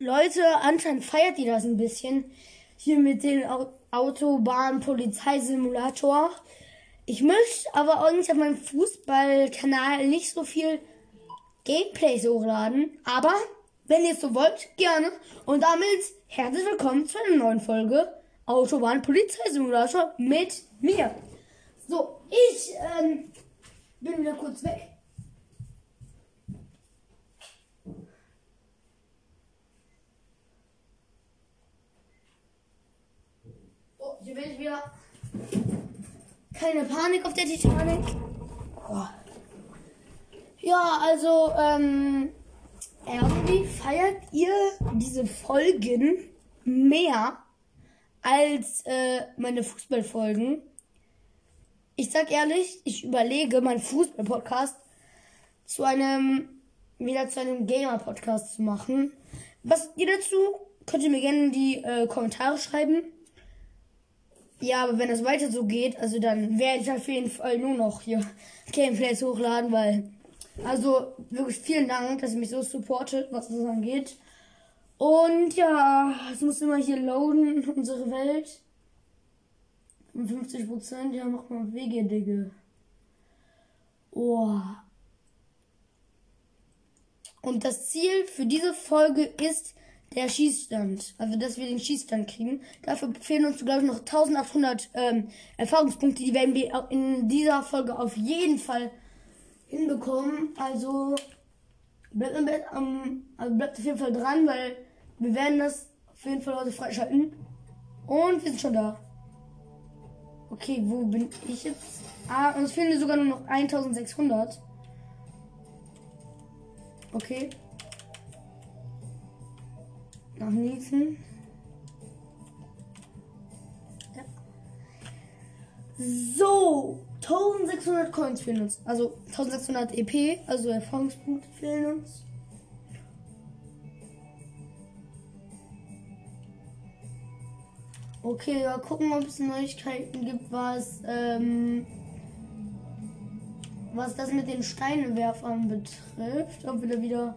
Leute, anscheinend feiert ihr das ein bisschen. Hier mit dem Autobahn-Polizeisimulator. Ich möchte aber eigentlich auf meinem Fußballkanal nicht so viel Gameplays hochladen. Aber wenn ihr es so wollt, gerne. Und damit herzlich willkommen zu einer neuen Folge Autobahn-Polizeisimulator mit mir. So, ich ähm, bin wieder kurz weg. Hier ich wieder. Keine Panik auf der Titanic. Oh. Ja, also, ähm, irgendwie feiert ihr diese Folgen mehr als äh, meine Fußballfolgen. Ich sag ehrlich, ich überlege, meinen Fußball-Podcast zu einem, wieder zu einem Gamer-Podcast zu machen. Was ihr dazu? Könnt ihr mir gerne in die äh, Kommentare schreiben. Ja, aber wenn es weiter so geht, also dann werde ich auf jeden Fall nur noch hier Gameplays hochladen, weil, also wirklich vielen Dank, dass ihr mich so supportet, was das angeht. Und ja, es muss immer hier loaden, unsere Welt. 50 Prozent, ja, mach mal Wege, Digga. Oh. Und das Ziel für diese Folge ist der Schießstand. Also, dass wir den Schießstand kriegen. Dafür fehlen uns, glaube ich, noch 1800 ähm, Erfahrungspunkte. Die werden wir in dieser Folge auf jeden Fall hinbekommen. Also, bleibt, ähm, also bleibt auf jeden Fall dran, weil wir werden das auf jeden Fall heute freischalten. Und wir sind schon da. Okay, wo bin ich jetzt? Ah, uns fehlen sogar nur noch 1600. Okay. Nach Niesen. Ja. So, 1600 Coins fehlen uns. Also 1600 EP, also Erfahrungspunkte fehlen uns. Okay, mal gucken, ob es Neuigkeiten gibt, was, ähm, was das mit den Steinewerfern betrifft. Ob wir da wieder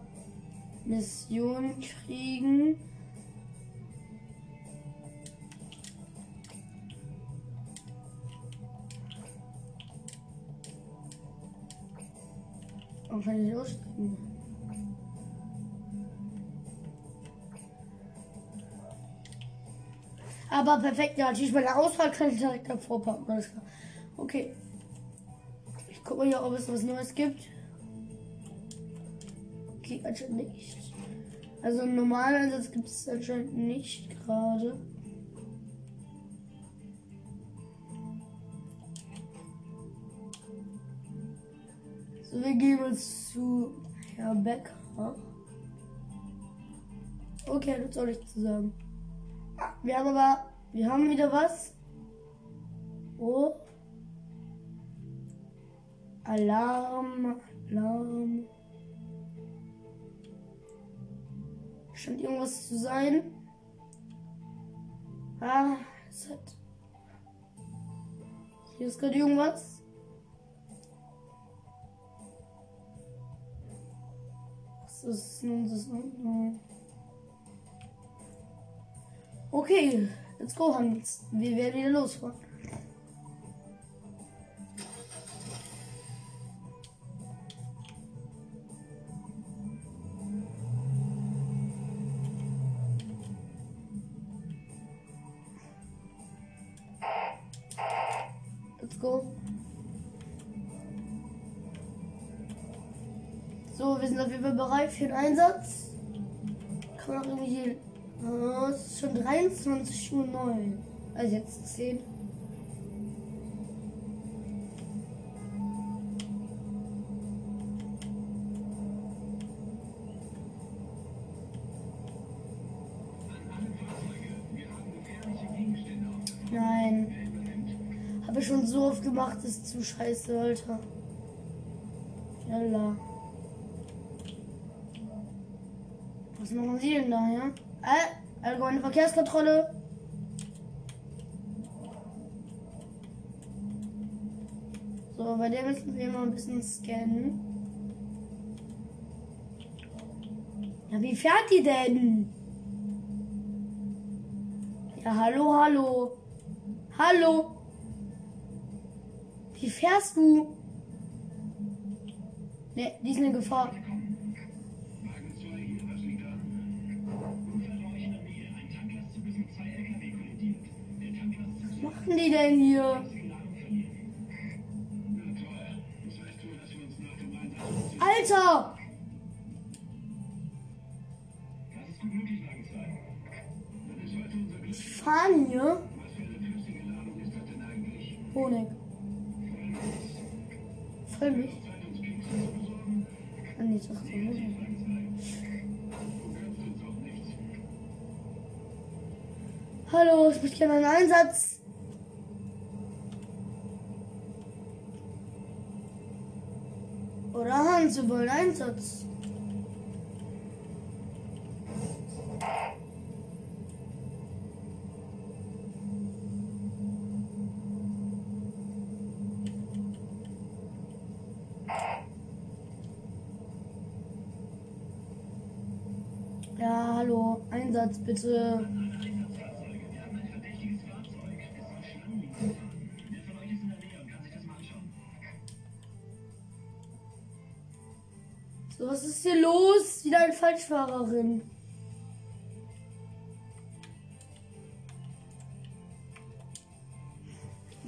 Missionen kriegen. Und aussteigen? Aber perfekt, ja, natürlich bei der Auswahl kann ich direkt davor packen. Okay. Ich gucke hier, ob es was Neues gibt. Okay, anscheinend nicht. Also Einsatz gibt es anscheinend nicht gerade. Wir gehen jetzt zu Herr Becker. Okay, das soll ich zu sagen. Wir haben aber, wir haben wieder was. Oh. Alarm, Alarm. Scheint irgendwas zu sein. Ah, es hat. Hier ist gerade irgendwas. Ist das? Okay, let's go, Hans. Wir werden wieder losfahren. Let's go. So, wir sind auf jeden Fall bereit für den Einsatz. Kann man auch irgendwie Oh, es ist schon 23 Uhr 9. Also jetzt 10. Nein. Habe ich schon so oft gemacht, ist zu scheiße, Alter. Yalla. Sie denn da, ja? Äh, allgemeine Verkehrskontrolle. So, bei der müssen wir mal ein bisschen scannen. Ja, wie fährt die denn? Ja, hallo, hallo. Hallo. Wie fährst du? Ne, die ist eine Gefahr. Denn hier? Alter! Die fahren hier. Honig. Voll mich. Ah, nee, das ist. Hallo, ich möchte gerne einen Einsatz. Sie wollen Einsatz. Ja, hallo, Einsatz bitte. Falschfahrerin.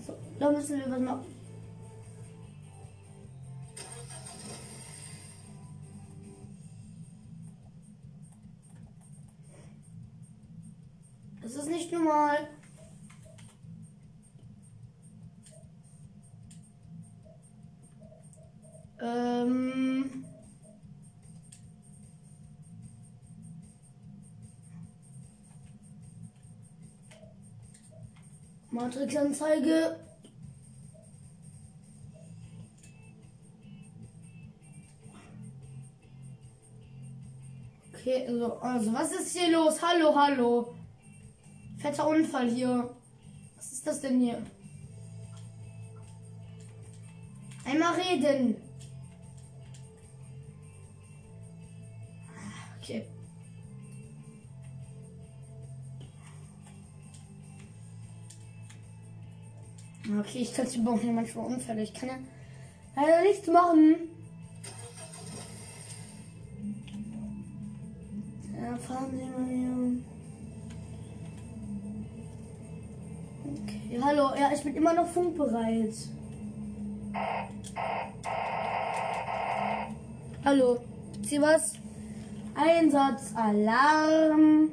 So, da müssen wir was machen. Das ist nicht normal. Ähm. Matrixanzeige. Okay, also, also, was ist hier los? Hallo, hallo. Fetter Unfall hier. Was ist das denn hier? Einmal reden. Okay, ich kann bauen hier manchmal Unfälle. Ich kann ja leider nichts machen. Ja, fahren Sie mal hier. Okay, hallo. Ja, ich bin immer noch funkbereit. Hallo. Sie was? Einsatz, Alarm.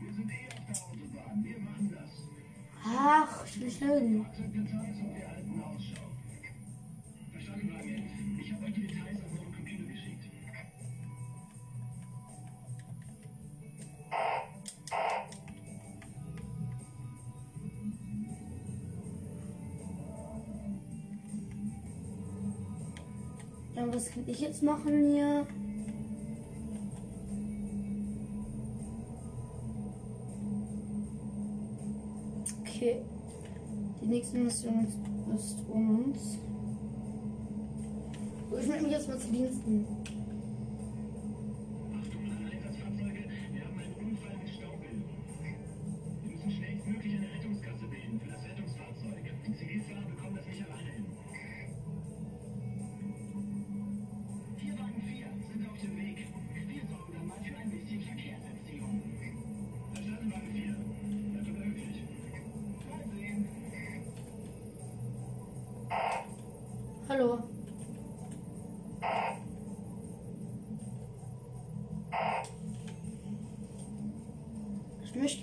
Wir sind eh auf der Autobahn. Wir machen das. Ach, ich will schnell. Kann ich jetzt machen hier? Okay. Die nächste Mission ist, uns. Ich melde mich jetzt mal zu Diensten.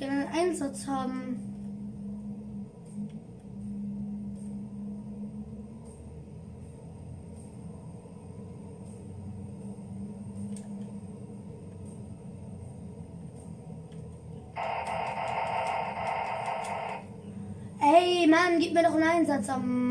Einen Einsatz haben. Ey, Mann, gib mir doch einen Einsatz am.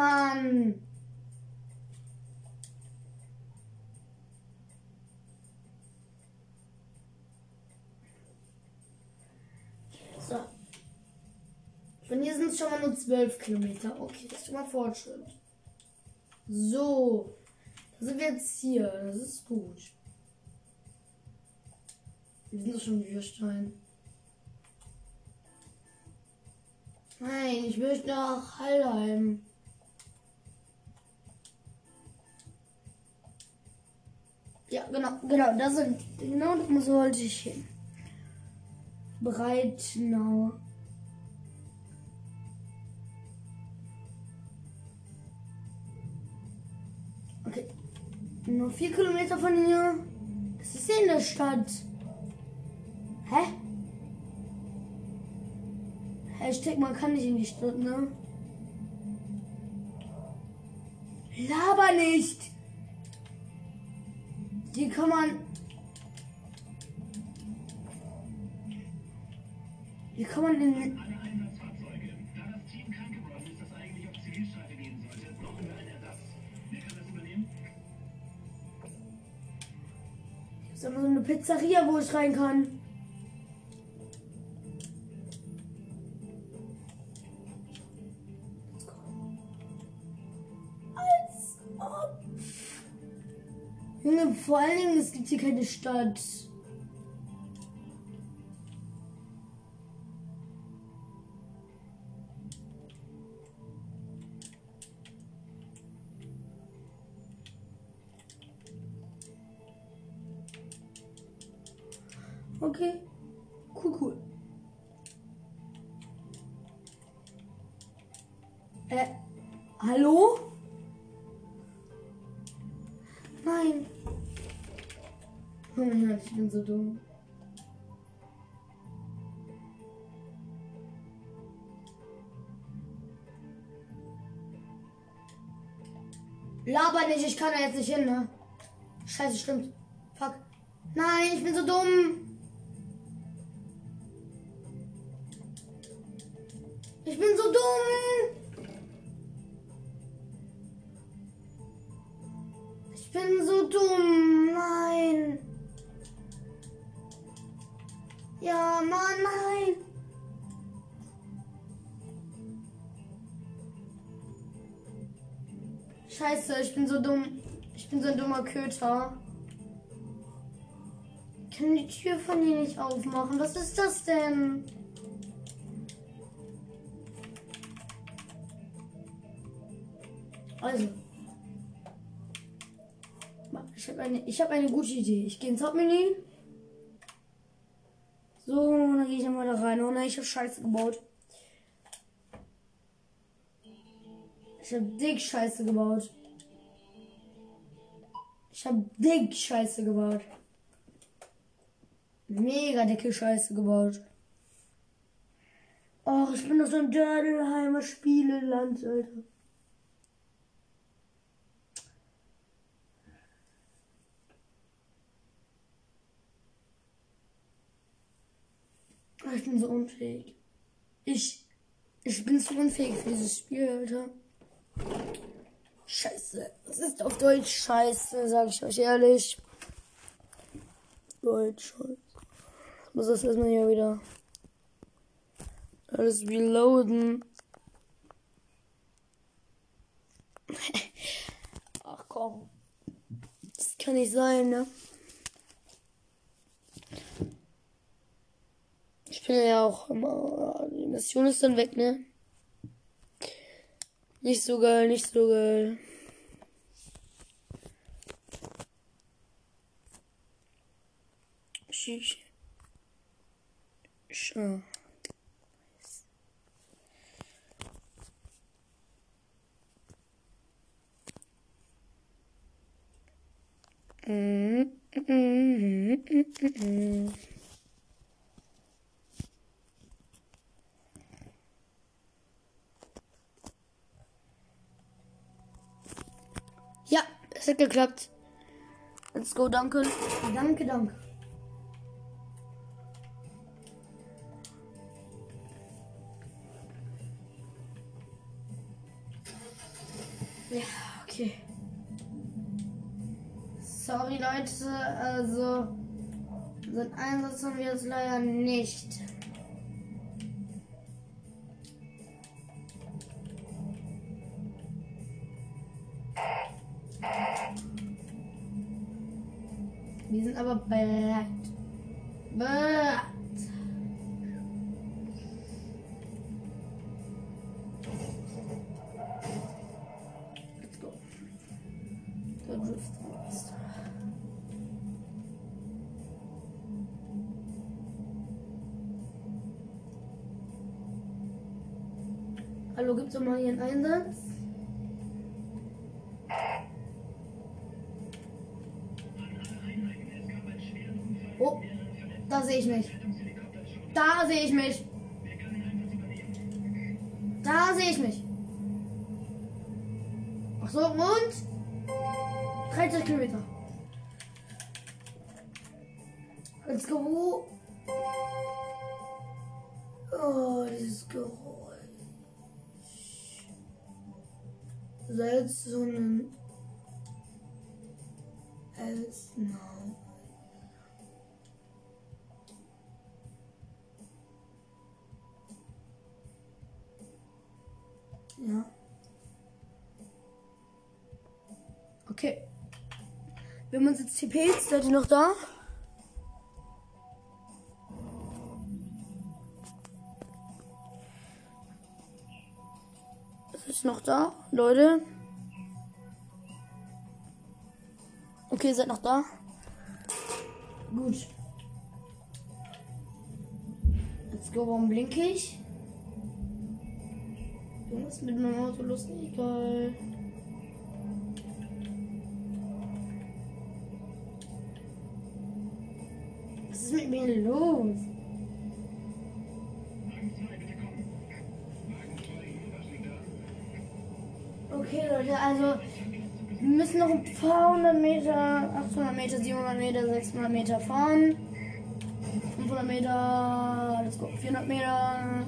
Mann. So. Von hier sind es schon mal nur 12 Kilometer. Okay, das ist schon mal Fortschritt. So. Da sind wir jetzt hier. Das ist gut. Wir sind doch schon in Würstein. Nein, ich möchte nach Hallheim. Ja, genau, genau, da sind, genau, da sollte ich hin. Breitnau. Okay. Nur vier Kilometer von hier. Das ist in der Stadt. Hä? Hashtag, man kann nicht in die Stadt, ne? Laber nicht! Die kann man. Wie kann man in. Ist, aber so eine Pizzeria, wo ich rein kann. Junge, vor allen Dingen, es gibt hier keine Stadt. Nicht, ich kann da jetzt nicht hin, ne? Scheiße, stimmt. Fuck. Nein, ich bin so dumm. Ich bin so dumm. Ich bin so dumm. Nein. Ja, Mann, nein. Scheiße, ich bin so dumm. Ich bin so ein dummer Köter. Ich kann die Tür von hier nicht aufmachen. Was ist das denn? Also. Ich habe eine, hab eine gute Idee. Ich gehe ins Hauptmenü. So, dann gehe ich mal da rein. Oh nein, ich habe Scheiße gebaut. Ich habe dick Scheiße gebaut. Ich habe dick Scheiße gebaut. Mega dicke Scheiße gebaut. Oh, ich bin doch so ein Dördelheimer Spieleland, Alter. Ich bin so unfähig. Ich, ich bin zu unfähig für dieses Spiel, Alter. Scheiße. Was ist auf Deutsch Scheiße, sag ich euch ehrlich. Deutsch, Scheiße. Ich muss das erstmal hier wieder alles reloaden. Ach komm. Das kann nicht sein, ne? Ich bin ja auch immer. Die Mission ist dann weg, ne? Nicht so geil, nicht so geil. Sch- Sch- Mm, geklappt. Let's go, danke. Danke, danke. Ja, okay. Sorry, Leute, also so einen Einsatz haben wir jetzt leider nicht. Bereit. Bereit. Let's go. Der Drift. Hallo, gibt's doch mal hier einen Einsatz? Ja. Okay. Haben uns jetzt TPs. Seid ihr noch da? Ist noch da, Leute? Okay, seid noch da? Gut. Let's go, warum blinke ich? Irgendwas mit meinem Auto los, egal. Was ist mit mir los? Okay, Leute, also wir müssen noch ein paar hundert Meter, 800 Meter, 700 Meter, 600 Meter fahren. 500 Meter, let's go, 400 Meter.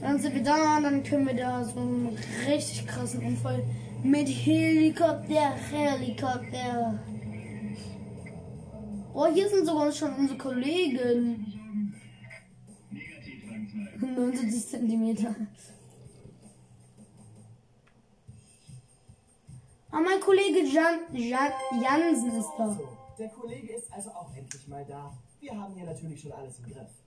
Dann sind wir da, dann können wir da so einen richtig krassen Unfall mit Helikopter, Helikopter. Oh, hier sind sogar schon unsere Kollegen. 79 Zentimeter. Ah, mein Kollege Jan, Jan, Jansen ist da. Der Kollege ist also auch endlich mal da. Wir haben hier natürlich schon alles im Griff.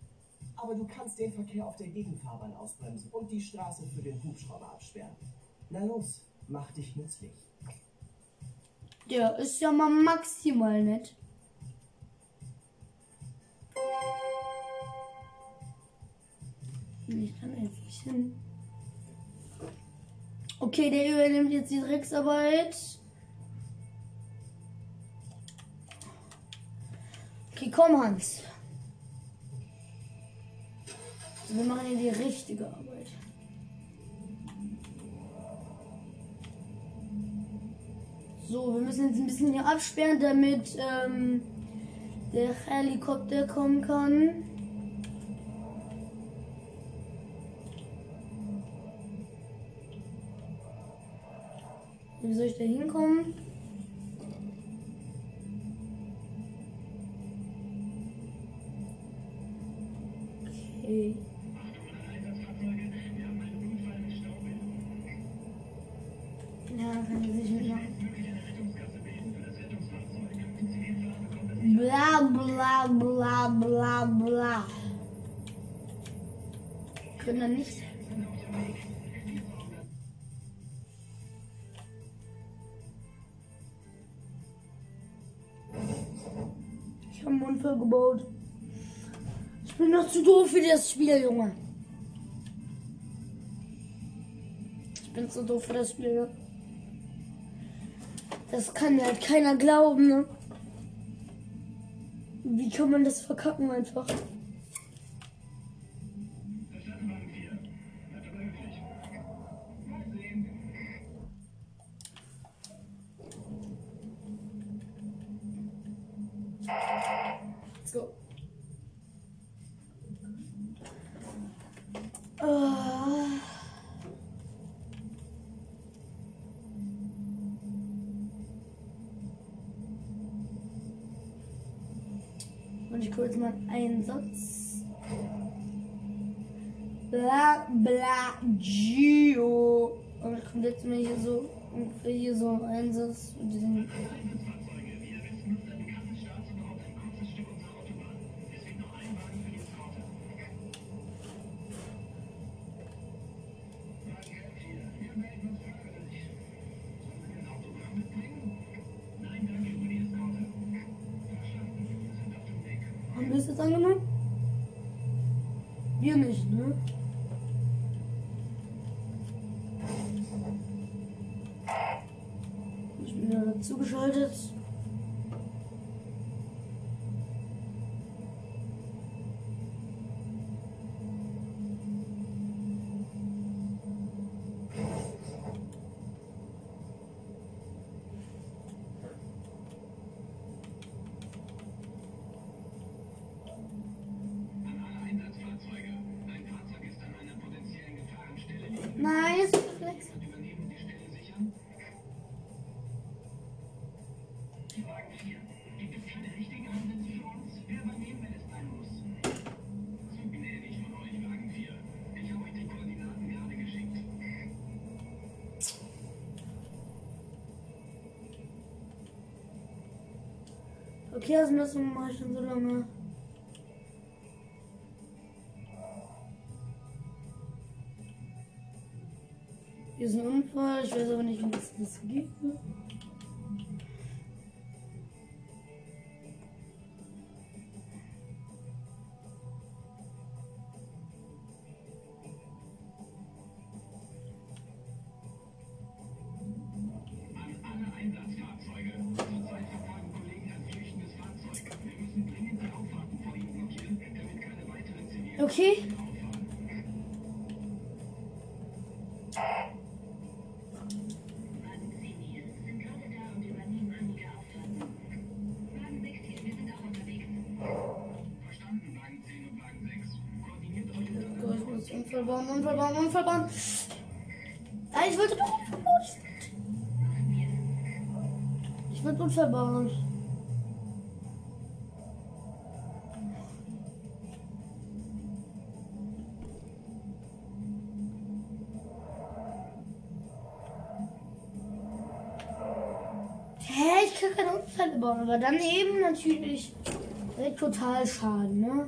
Aber du kannst den Verkehr auf der Gegenfahrbahn ausbremsen und die Straße für den Hubschrauber absperren. Na los, mach dich nützlich. Der ist ja mal maximal nett. Ich kann nicht hin. Okay, der übernimmt jetzt die Drecksarbeit. Okay, komm, Hans. Wir machen hier die richtige Arbeit. So, wir müssen jetzt ein bisschen hier absperren, damit ähm, der Helikopter kommen kann. Wie soll ich da hinkommen? Okay. Mode. Ich bin noch zu doof für das Spiel, Junge. Ich bin zu doof für das Spiel, ne? Das kann halt keiner glauben, ne? Wie kann man das verkacken einfach? Gio. Und dann kommt jetzt mal hier so, hier so ein Einsatz. Und diesen Piercen müssen mache ich schon so lange. Hier ist ein Unfall, ich weiß aber nicht, was das gibt. Unfallbaum, Unfallbaum, Unfallbaum. Ah, ich wollte doch Unfallbaum. Ich wollte Unfallbaum. Hä, ich kann keine Unfall bauen, aber dann eben natürlich äh, total Schaden, ne?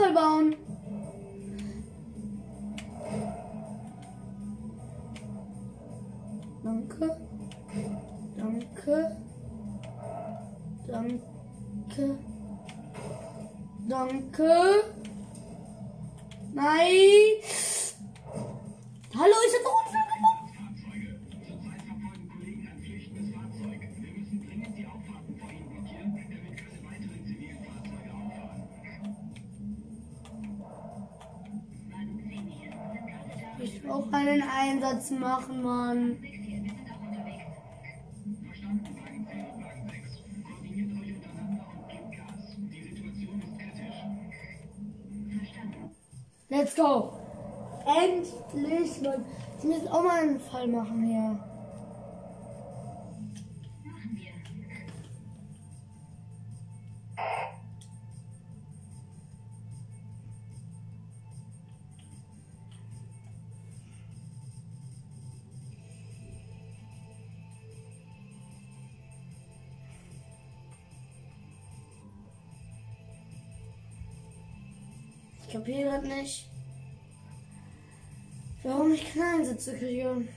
Panzer bauen. Danke. Danke. Danke. Danke. Let's go. Endlich, Mann. Ich muss auch mal einen Fall machen hier. Wir. Ich kapiere grad nicht, warum ich Knallensitze kriege.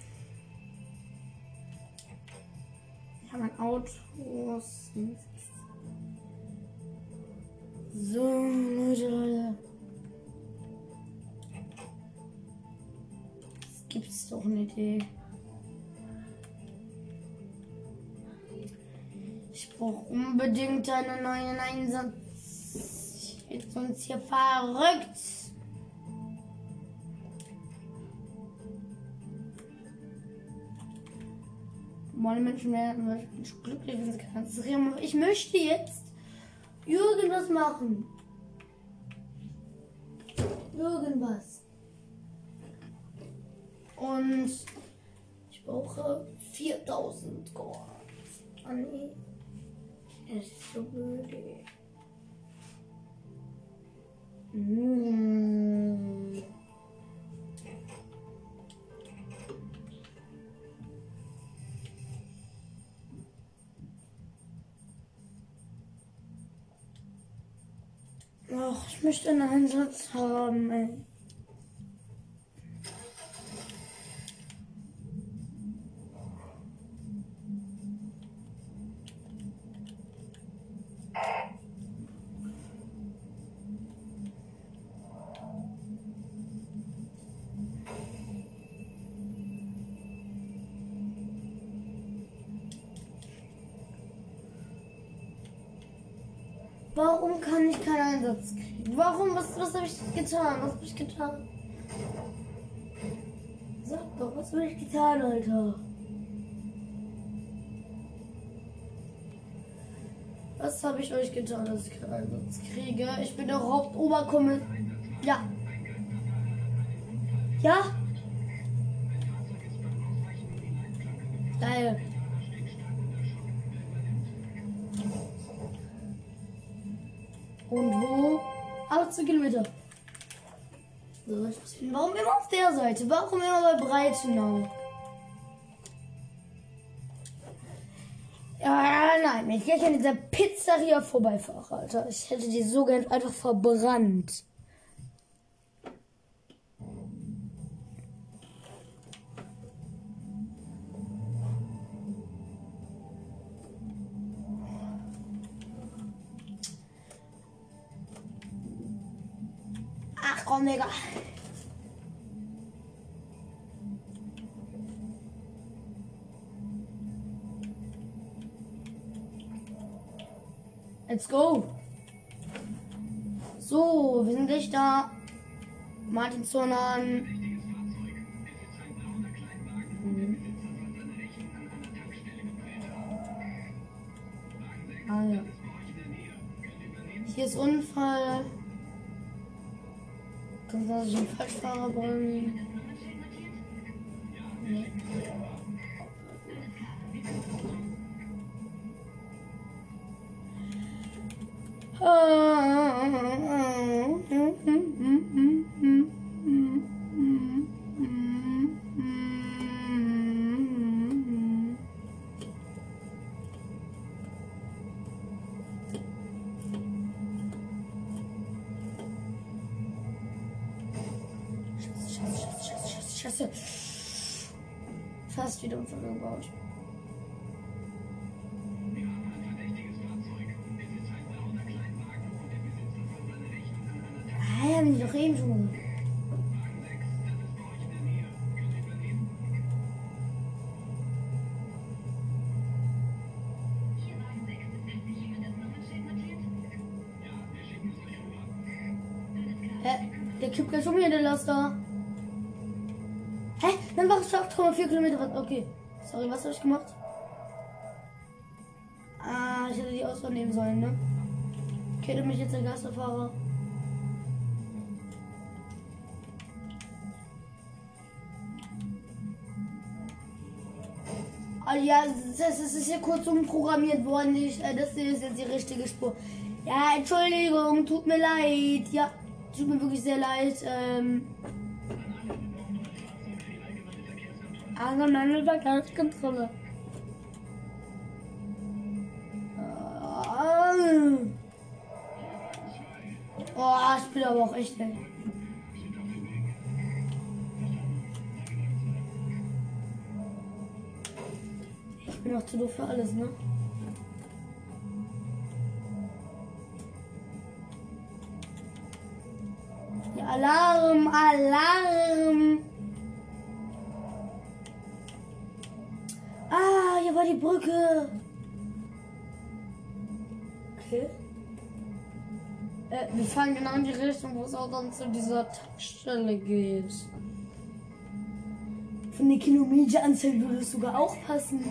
Ja, mein Auto. ist- So, Leute, Leute. Es gibt's doch eine Idee. Ich brauche unbedingt einen neuen Einsatz. Ich werde sonst hier verrückt. Meine Menschen werden glücklich, wenn sie kriegen. Aber Ich möchte jetzt irgendwas machen. Irgendwas. Und ich brauche 4000 Gold. Ah, nee. Es ist so blöd. Mm. Ach, ich möchte einen Einsatz haben, ey. Warum kann ich keinen Einsatz kriegen? Warum? Was, was habe ich getan? Was habe ich getan? Sag doch, was habe ich getan, Alter? Was habe ich euch getan, dass ich keinen Einsatz kriege? Ich bin der Hauptoberkommissar. Ja. Ja? 18 Kilometer. So. Warum immer auf der Seite? Warum immer bei Breitenau? Ja, nein, ich gleich an dieser Pizzeria vorbeifahre, Alter. Ich hätte die so gern einfach verbrannt. Komm, Digga. Let's go. So, wir sind gleich da. Martinson an. Mhm. Ah, ja. Hier ist Unfall. Kann sein, dass ich Der kippt gleich um hier, der Laster. Hä? Dann war es 8,4 Kilometer. Okay. Sorry, was habe ich gemacht? Ah, ich hätte die Auswahl nehmen sollen, ne? Okay, mich jetzt der Gasterfahrer. Ah ja, es ist hier kurz umprogrammiert worden. Ich, äh, das ist jetzt die richtige Spur. Ja, Entschuldigung, tut mir leid. Ja tut mir wirklich sehr leid. Ähm, allgemeine Verkehrskontrolle. Ah. Oh, ich bin aber auch echt ey. Ich bin auch zu doof für alles, ne? Alarm, Alarm! Ah, hier war die Brücke. Okay. Äh, wir fahren genau in die Richtung, wo es auch dann zu dieser Tankstelle geht. Von der Kilometeranzahl würde es sogar auch passen.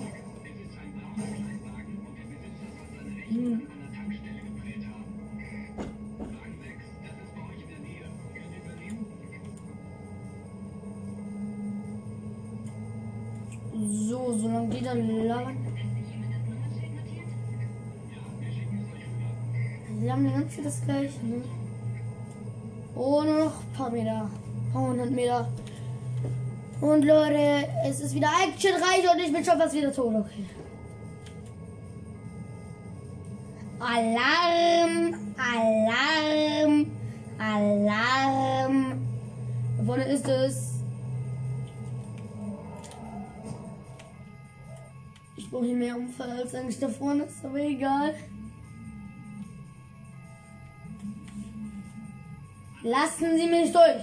So, solange die da labern. Sie haben ganze Zeit das gleiche, ne? Oh, nur noch ein paar Meter. Ein paar hundert Meter. Und Leute, es ist wieder actionreich und ich bin schon fast wieder tot. Okay. Alarm! Alarm! Alarm! Vorne ist es. Ich brauche hier mehr Unfall als eigentlich da vorne ist, aber egal. Lassen Sie mich durch!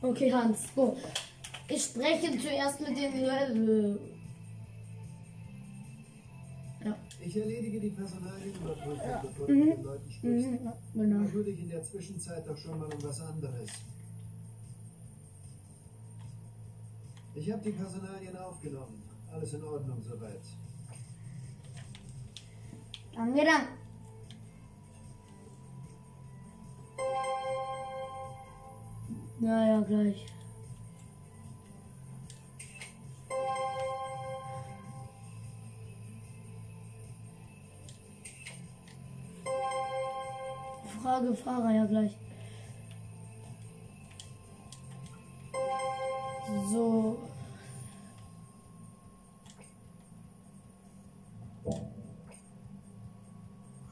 Okay, Hans. So. Ich spreche zuerst mit dem Level. Ich erledige die Personalienüberprüfung, bevor du Mhm. mit den Leuten sprichst. Mhm, ja, genau. Dann würde ich in der Zwischenzeit doch schon mal um was anderes. Ich habe die Personalien aufgenommen. Alles in Ordnung soweit. Danke, dann. Ja, ja, gleich. Frage Fahrer, ja gleich. So.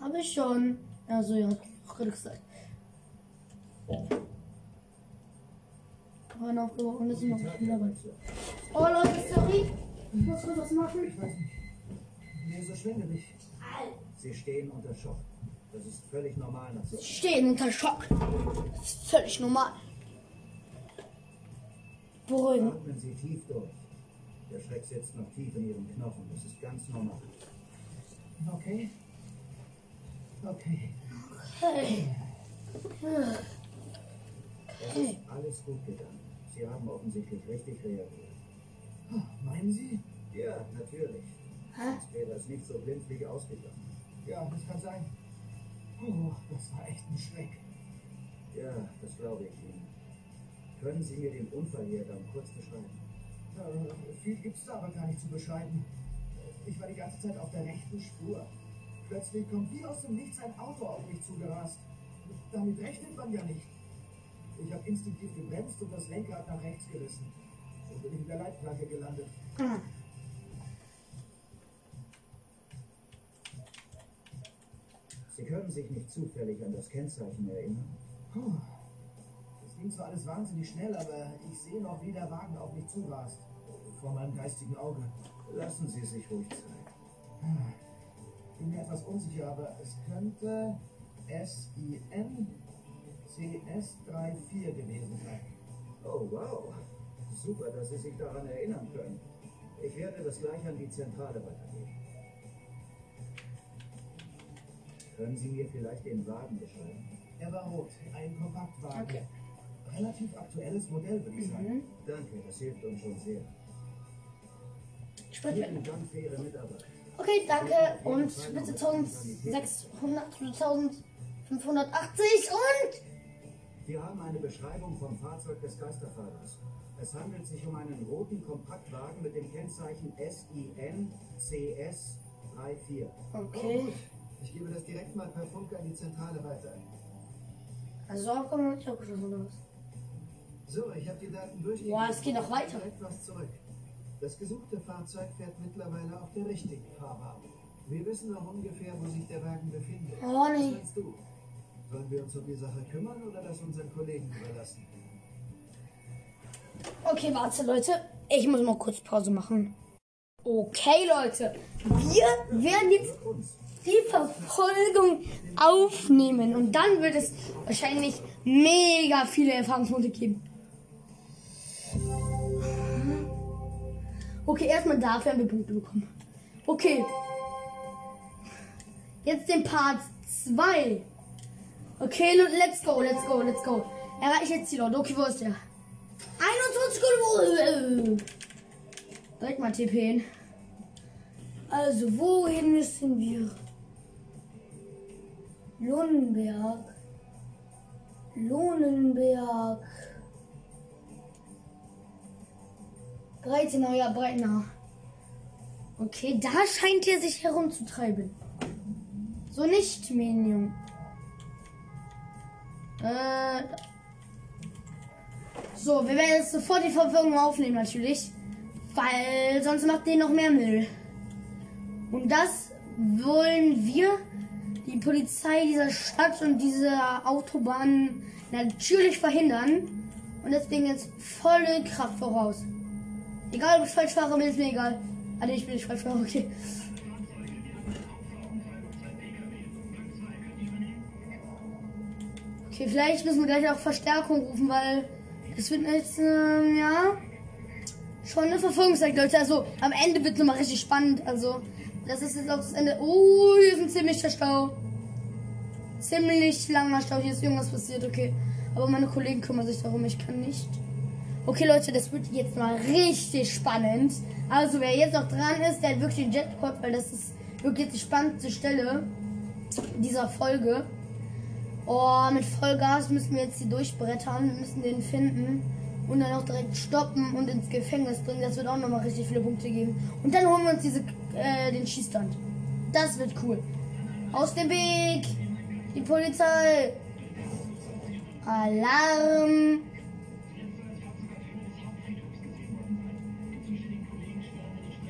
Habe ich schon. Also ja, gerade gesagt. Vorhin aufgebrochen, das ist noch nicht dabei. Oh Leute, sorry. Ich muss kurz was machen. Ich weiß nicht. Mir ist so schwindelig. Sie stehen unter Schock. Das ist völlig normal nach so. Sie stehen unter Schock. Das ist völlig normal. Beruhigen. Atmen Sie tief durch. Der Schreck sitzt noch tief in Ihren Knochen. Das ist ganz normal. Okay. Okay. Hey. Es ist alles gut gegangen. Sie haben offensichtlich richtig reagiert. Oh, Meinen Sie? Ja, natürlich. Hä? Sonst wäre es nicht so glimpflich ausgegangen. Ja, das kann sein. Oh, das war echt ein Schreck. Ja, das glaube ich Ihnen. Können Sie mir den Unfall hier dann kurz beschreiben? Äh, viel gibt's da aber gar nicht zu beschreiben. Ich war die ganze Zeit auf der rechten Spur. Plötzlich kommt wie aus dem Nichts ein Auto auf mich zugerast. Damit rechnet man ja nicht. Ich habe instinktiv gebremst und das Lenkrad nach rechts gerissen. So bin ich in der Leitplanke gelandet. Ah. Sie können sich nicht zufällig an das Kennzeichen erinnern? Puh. Das ging zwar alles wahnsinnig schnell, aber ich sehe noch, wie der Wagen auf mich zurast. Vor meinem geistigen Auge. Lassen Sie sich ruhig Zeit. Bin mir etwas unsicher, aber es könnte SIN CS34 gewesen sein. Oh, wow. Super, dass Sie sich daran erinnern können. Ich werde das gleich an die Zentrale weitergeben. Können Sie mir vielleicht den Wagen beschreiben? Er war rot, ein Kompaktwagen. Okay. Relativ aktuelles Modell, würde ich sagen. Mhm. Danke, das hilft uns schon sehr. Spreche. Vielen Dank für Ihre Mitarbeit. Okay, danke und bitte 1600, 1580 und Wir haben eine Beschreibung vom Fahrzeug des Geisterfahrers. Es handelt sich um einen roten Kompaktwagen mit dem Kennzeichen SIN CS 34. Okay. Ich gebe das direkt mal per Funk an die Zentrale weiter. Also Aufgabe habe ich auch geschossen, oder was? So, ich habe die Daten durchgegeben. Boah, es geht noch weiter. Direkt was zurück. Das gesuchte Fahrzeug fährt mittlerweile auf der richtigen Fahrbahn. Wir wissen auch ungefähr, wo sich der Wagen befindet. Oh, nee. Was du? Sollen wir uns um die Sache kümmern oder das unseren Kollegen überlassen? Okay, warte, Leute. Ich muss mal kurz Pause machen. Okay, Leute. Wir werden jetzt die Verfolgung aufnehmen. Und dann wird es wahrscheinlich mega viele Erfahrungspunkte geben. Okay, erstmal dafür haben wir Punkte bekommen. Okay. Jetzt den Part 2. Okay, let's go, let's go, let's go. Erreiche jetzt Zielort. Okay, wo ist der? 21 Sekunden. Direkt mal TP. Also, wohin müssen wir? Lohnenberg. Lohnenberg. Breitenau, ja, Breitenau. Okay, da scheint er sich herumzutreiben. So nicht, Minion. Äh, so, wir werden jetzt sofort die Verwirrung aufnehmen, natürlich. Weil sonst macht den noch mehr Müll. Und das wollen wir, die Polizei dieser Stadt und dieser Autobahn, natürlich verhindern. Und deswegen jetzt volle Kraft voraus. Egal, ob ich falsch fahre, mir ist mir egal. Nee, ich bin nicht falsch fahre, okay. Okay, vielleicht müssen wir gleich auch Verstärkung rufen, weil es wird jetzt, ähm, ja, schon eine Verfolgungszeit, Leute. Also, am Ende wird es nochmal richtig spannend. Also, das ist jetzt auch das Ende. Oh, hier ist ein ziemlicher Stau. Ziemlich langer Stau. Hier ist irgendwas passiert, okay. Aber meine Kollegen kümmern sich darum, ich kann nicht. Okay, Leute, das wird jetzt mal richtig spannend. Also, wer jetzt noch dran ist, der hat wirklich den Jetpot, weil das ist wirklich die spannendste Stelle dieser Folge. Oh, mit Vollgas müssen wir jetzt hier durchbrettern. Wir müssen den finden und dann auch direkt stoppen und ins Gefängnis bringen. Das wird auch nochmal richtig viele Punkte geben. Und dann holen wir uns diese, äh, den Schießstand. Das wird cool. Aus dem Weg! Die Polizei! Alarm!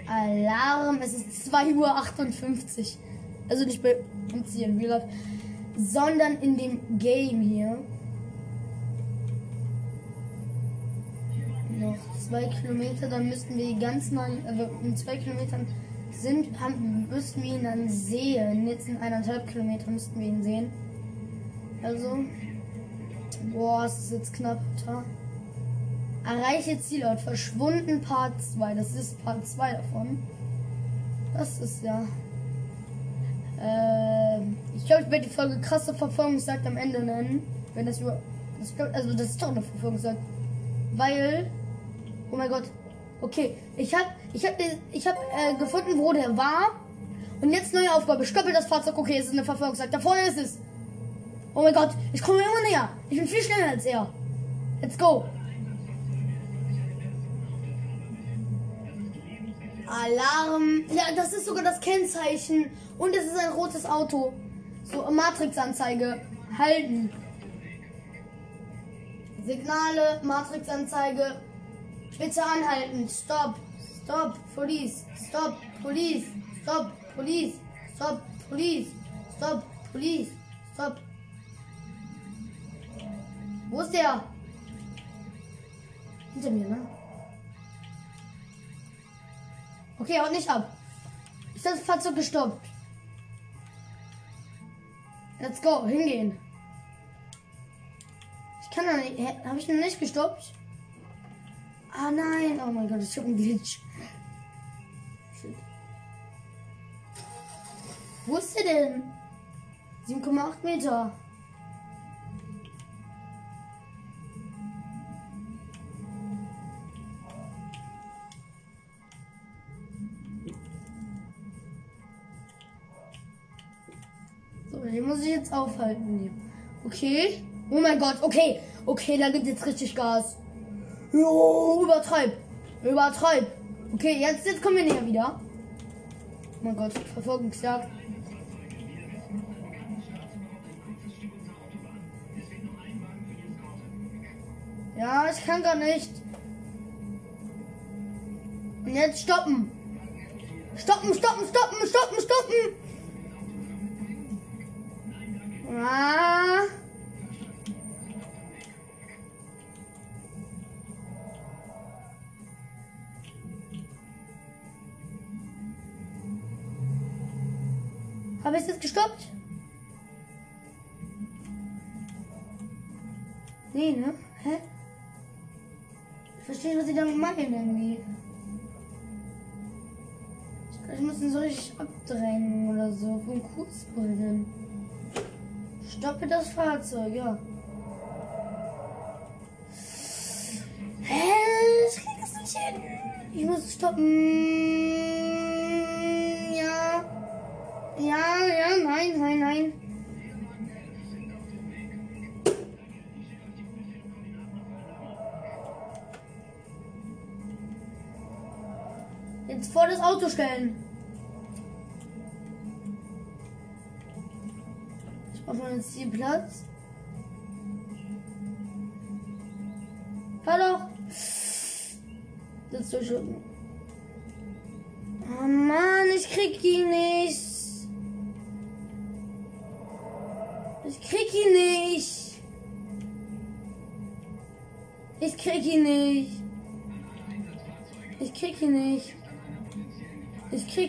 Alarm! Es ist 2.58 Uhr. Also nicht bei uns hier in Real Life, sondern in dem Game hier. Noch zwei Kilometer, dann müssten wir ganz mal, also in zwei Kilometern sind, haben, müssten wir ihn dann sehen. Jetzt in eineinhalb Kilometer müssten wir ihn sehen. Also, boah, es ist jetzt knapp. Alter. Erreiche Zielort, verschwunden Part 2. Das ist Part 2 davon. Das ist ja. Ähm, ich glaube, ich werde die Folge krasse Verfolgungsjagd am Ende nennen. Wenn das über. Das, also, das ist doch eine Verfolgungsjagd. Weil. Oh mein Gott. Okay, ich habe ich hab, ich hab, äh, gefunden, wo der war. Und jetzt neue Aufgabe. Stoppe das Fahrzeug. Okay, es ist eine Verfolgungsjagd. Da vorne ist es. Oh mein Gott, ich komme immer näher. Ich bin viel schneller als er. Let's go. Alarm. Ja, das ist sogar das Kennzeichen. Und es ist ein rotes Auto. So, Matrix-Anzeige. Halten. Signale, Matrix-Anzeige. Bitte anhalten. Stop. Stop. Police. Stop. Police. Stop. Police. Stop. Police. Stop. Police. Stop. Wo ist der? Hinter mir, ne? Okay, haut nicht ab. Ist das Fahrzeug gestoppt? Let's go, hingehen. Ich kann da nicht. Hä, Hab ich noch nicht gestoppt? Ah nein, oh mein Gott, ich hab einen Glitch. Shit. Wo ist der denn? 7,8 Meter. So, den muss ich jetzt aufhalten. Okay. Oh mein Gott, okay. Okay, da gibt jetzt richtig Gas. Jo, übertreib. Übertreib. Okay, jetzt, jetzt kommen wir näher wieder. Oh mein Gott, Verfolgungsjagd. Ja, ich kann gar nicht. Und jetzt stoppen. Stoppen, stoppen, stoppen, stoppen, stoppen. Ah. Habe ich jetzt gestoppt? Nee, ne? Hä? Ich verstehe, nicht, was sie damit meinen irgendwie. Ich muss ihn so richtig abdrängen oder so. Vom bringen. Stoppe das Fahrzeug, ja. Hä? Ich krieg das nicht hin. Ich muss stoppen. Nein, nein, nein. Jetzt vor das Auto stellen. Ich brauche jetzt hier Platz. Fahr doch. Das ist schon. Oh Mann, ich krieg ihn nicht.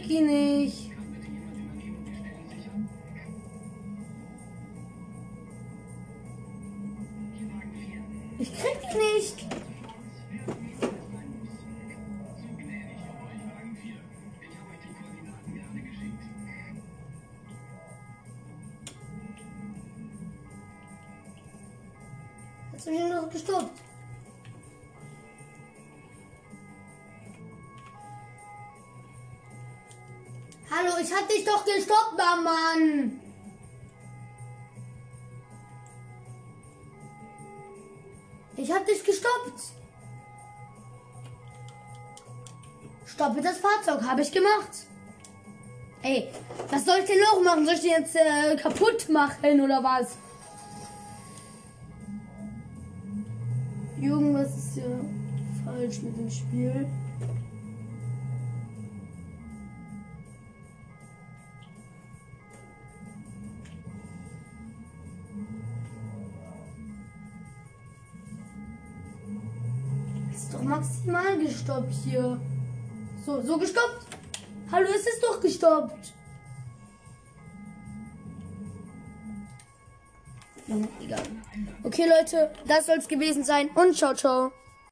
Ihn nicht. Ich krieg ihn nicht. Hab dich doch gestoppt, Mann. Ich hab dich gestoppt. Stoppe das Fahrzeug, habe ich gemacht. Ey, was soll ich denn noch machen? Soll ich den jetzt äh, kaputt machen oder was? Irgendwas ist hier falsch mit dem Spiel. Gestoppt hier. So, so gestoppt. Hallo, es ist doch gestoppt. Egal. Okay, Leute, das soll es gewesen sein und ciao, ciao.